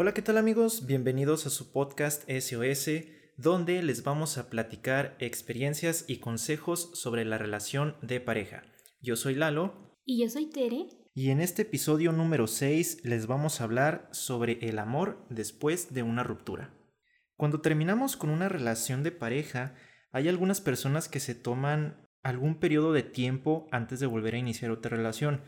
Hola, ¿qué tal amigos? Bienvenidos a su podcast SOS, donde les vamos a platicar experiencias y consejos sobre la relación de pareja. Yo soy Lalo. Y yo soy Tere. Y en este episodio número 6 les vamos a hablar sobre el amor después de una ruptura. Cuando terminamos con una relación de pareja, hay algunas personas que se toman algún periodo de tiempo antes de volver a iniciar otra relación,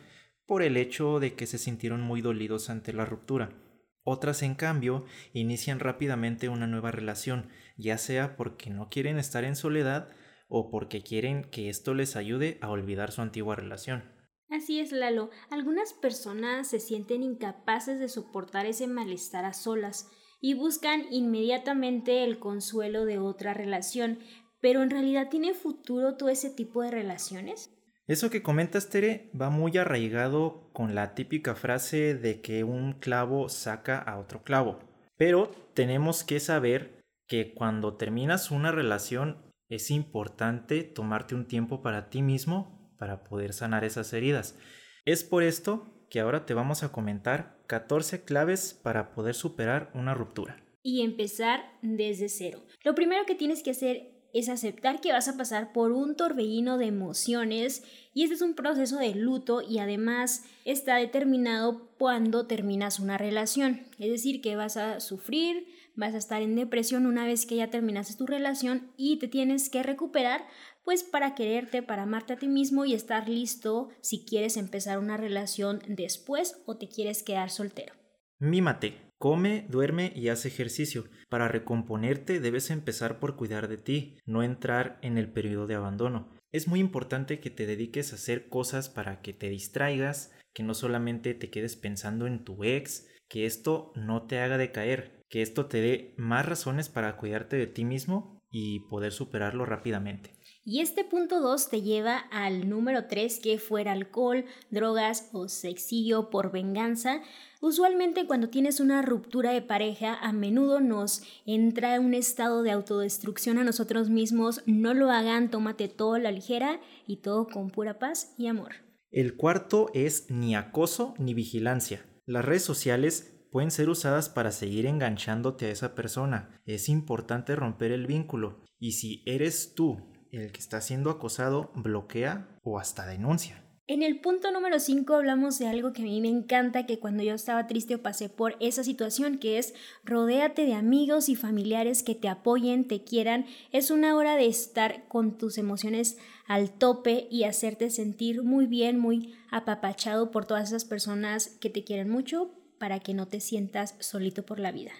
por el hecho de que se sintieron muy dolidos ante la ruptura. Otras, en cambio, inician rápidamente una nueva relación, ya sea porque no quieren estar en soledad o porque quieren que esto les ayude a olvidar su antigua relación. Así es, Lalo. Algunas personas se sienten incapaces de soportar ese malestar a solas y buscan inmediatamente el consuelo de otra relación, pero en realidad tiene futuro todo ese tipo de relaciones. Eso que comentas, Tere, va muy arraigado con la típica frase de que un clavo saca a otro clavo. Pero tenemos que saber que cuando terminas una relación es importante tomarte un tiempo para ti mismo para poder sanar esas heridas. Es por esto que ahora te vamos a comentar 14 claves para poder superar una ruptura. Y empezar desde cero. Lo primero que tienes que hacer es aceptar que vas a pasar por un torbellino de emociones y este es un proceso de luto y además está determinado cuando terminas una relación. Es decir, que vas a sufrir, vas a estar en depresión una vez que ya terminaste tu relación y te tienes que recuperar pues para quererte, para amarte a ti mismo y estar listo si quieres empezar una relación después o te quieres quedar soltero. Mímate. Come, duerme y haz ejercicio. Para recomponerte debes empezar por cuidar de ti, no entrar en el periodo de abandono. Es muy importante que te dediques a hacer cosas para que te distraigas, que no solamente te quedes pensando en tu ex, que esto no te haga decaer, que esto te dé más razones para cuidarte de ti mismo y poder superarlo rápidamente. Y este punto 2 te lleva al número 3 que fuera alcohol, drogas o sexillo por venganza. Usualmente cuando tienes una ruptura de pareja, a menudo nos entra un estado de autodestrucción a nosotros mismos. No lo hagan, tómate todo a la ligera y todo con pura paz y amor. El cuarto es ni acoso ni vigilancia. Las redes sociales pueden ser usadas para seguir enganchándote a esa persona. Es importante romper el vínculo. Y si eres tú el que está siendo acosado, bloquea o hasta denuncia. En el punto número 5 hablamos de algo que a mí me encanta, que cuando yo estaba triste o pasé por esa situación, que es rodéate de amigos y familiares que te apoyen, te quieran. Es una hora de estar con tus emociones al tope y hacerte sentir muy bien, muy apapachado por todas esas personas que te quieren mucho para que no te sientas solito por la vida.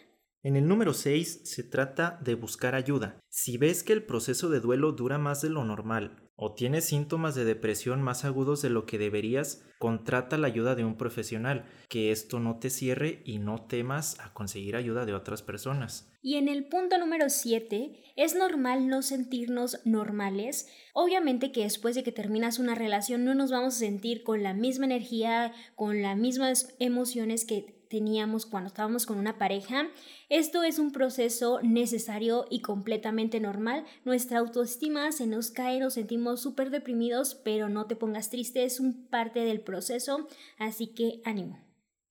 En el número 6 se trata de buscar ayuda. Si ves que el proceso de duelo dura más de lo normal o tienes síntomas de depresión más agudos de lo que deberías, contrata la ayuda de un profesional, que esto no te cierre y no temas a conseguir ayuda de otras personas. Y en el punto número 7, es normal no sentirnos normales. Obviamente que después de que terminas una relación no nos vamos a sentir con la misma energía, con las mismas emociones que teníamos cuando estábamos con una pareja. Esto es un proceso necesario y completamente normal. Nuestra autoestima se nos cae, nos sentimos súper deprimidos, pero no te pongas triste, es un parte del proceso, así que ánimo.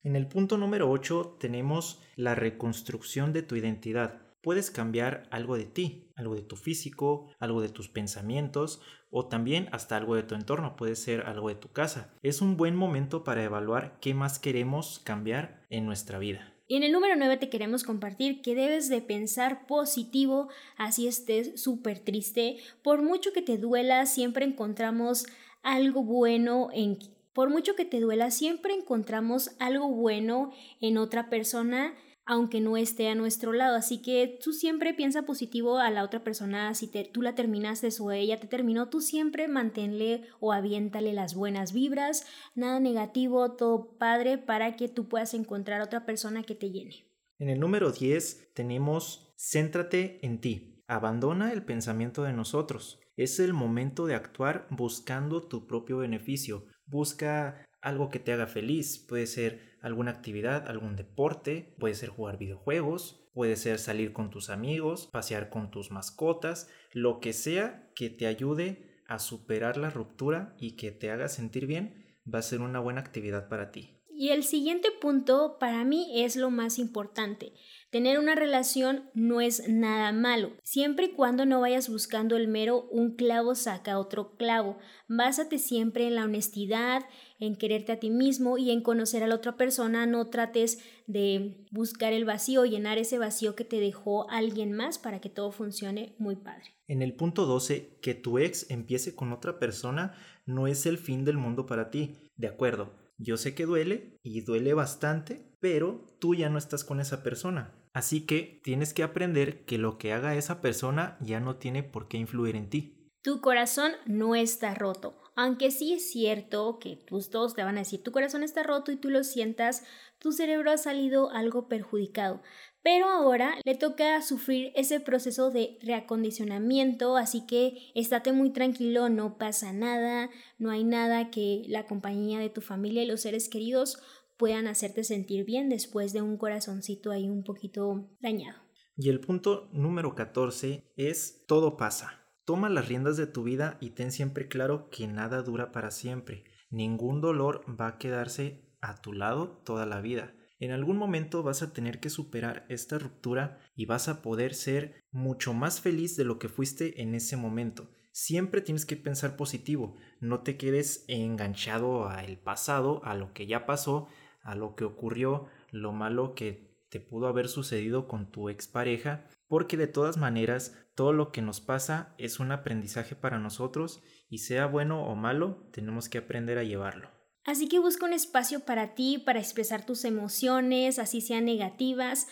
En el punto número 8 tenemos la reconstrucción de tu identidad. Puedes cambiar algo de ti, algo de tu físico, algo de tus pensamientos o también hasta algo de tu entorno, puede ser algo de tu casa. Es un buen momento para evaluar qué más queremos cambiar en nuestra vida. Y en el número 9 te queremos compartir que debes de pensar positivo, así estés súper triste. Por mucho que te duela, siempre encontramos algo bueno en... Por mucho que te duela, siempre encontramos algo bueno en otra persona aunque no esté a nuestro lado. Así que tú siempre piensa positivo a la otra persona. Si tú la terminaste o ella te terminó, tú siempre manténle o aviéntale las buenas vibras, nada negativo, todo padre para que tú puedas encontrar otra persona que te llene. En el número 10 tenemos céntrate en ti. Abandona el pensamiento de nosotros. Es el momento de actuar buscando tu propio beneficio. Busca algo que te haga feliz. Puede ser alguna actividad, algún deporte, puede ser jugar videojuegos, puede ser salir con tus amigos, pasear con tus mascotas, lo que sea que te ayude a superar la ruptura y que te haga sentir bien, va a ser una buena actividad para ti. Y el siguiente punto para mí es lo más importante. Tener una relación no es nada malo, siempre y cuando no vayas buscando el mero un clavo saca otro clavo. Básate siempre en la honestidad, en quererte a ti mismo y en conocer a la otra persona. No trates de buscar el vacío, llenar ese vacío que te dejó alguien más para que todo funcione muy padre. En el punto 12, que tu ex empiece con otra persona no es el fin del mundo para ti. De acuerdo, yo sé que duele y duele bastante, pero tú ya no estás con esa persona. Así que tienes que aprender que lo que haga esa persona ya no tiene por qué influir en ti. Tu corazón no está roto. Aunque sí es cierto que tus dos te van a decir tu corazón está roto y tú lo sientas, tu cerebro ha salido algo perjudicado. Pero ahora le toca sufrir ese proceso de reacondicionamiento, así que estate muy tranquilo, no pasa nada, no hay nada que la compañía de tu familia y los seres queridos puedan hacerte sentir bien después de un corazoncito ahí un poquito dañado. Y el punto número 14 es todo pasa. Toma las riendas de tu vida y ten siempre claro que nada dura para siempre. Ningún dolor va a quedarse a tu lado toda la vida. En algún momento vas a tener que superar esta ruptura y vas a poder ser mucho más feliz de lo que fuiste en ese momento. Siempre tienes que pensar positivo, no te quedes enganchado al pasado, a lo que ya pasó, a lo que ocurrió, lo malo que te pudo haber sucedido con tu expareja, porque de todas maneras todo lo que nos pasa es un aprendizaje para nosotros y sea bueno o malo, tenemos que aprender a llevarlo. Así que busca un espacio para ti, para expresar tus emociones, así sean negativas.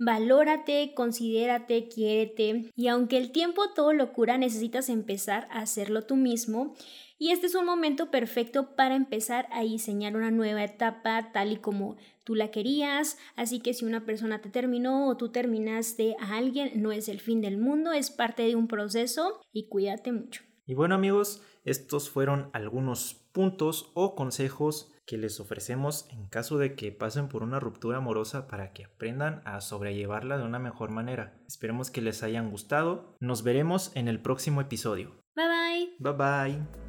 Valórate, considérate, quiérete y aunque el tiempo todo lo cura, necesitas empezar a hacerlo tú mismo y este es un momento perfecto para empezar a diseñar una nueva etapa tal y como tú la querías. Así que si una persona te terminó o tú terminaste a alguien, no es el fin del mundo, es parte de un proceso y cuídate mucho. Y bueno amigos, estos fueron algunos puntos o consejos que les ofrecemos en caso de que pasen por una ruptura amorosa para que aprendan a sobrellevarla de una mejor manera. Esperemos que les hayan gustado. Nos veremos en el próximo episodio. Bye bye. Bye bye.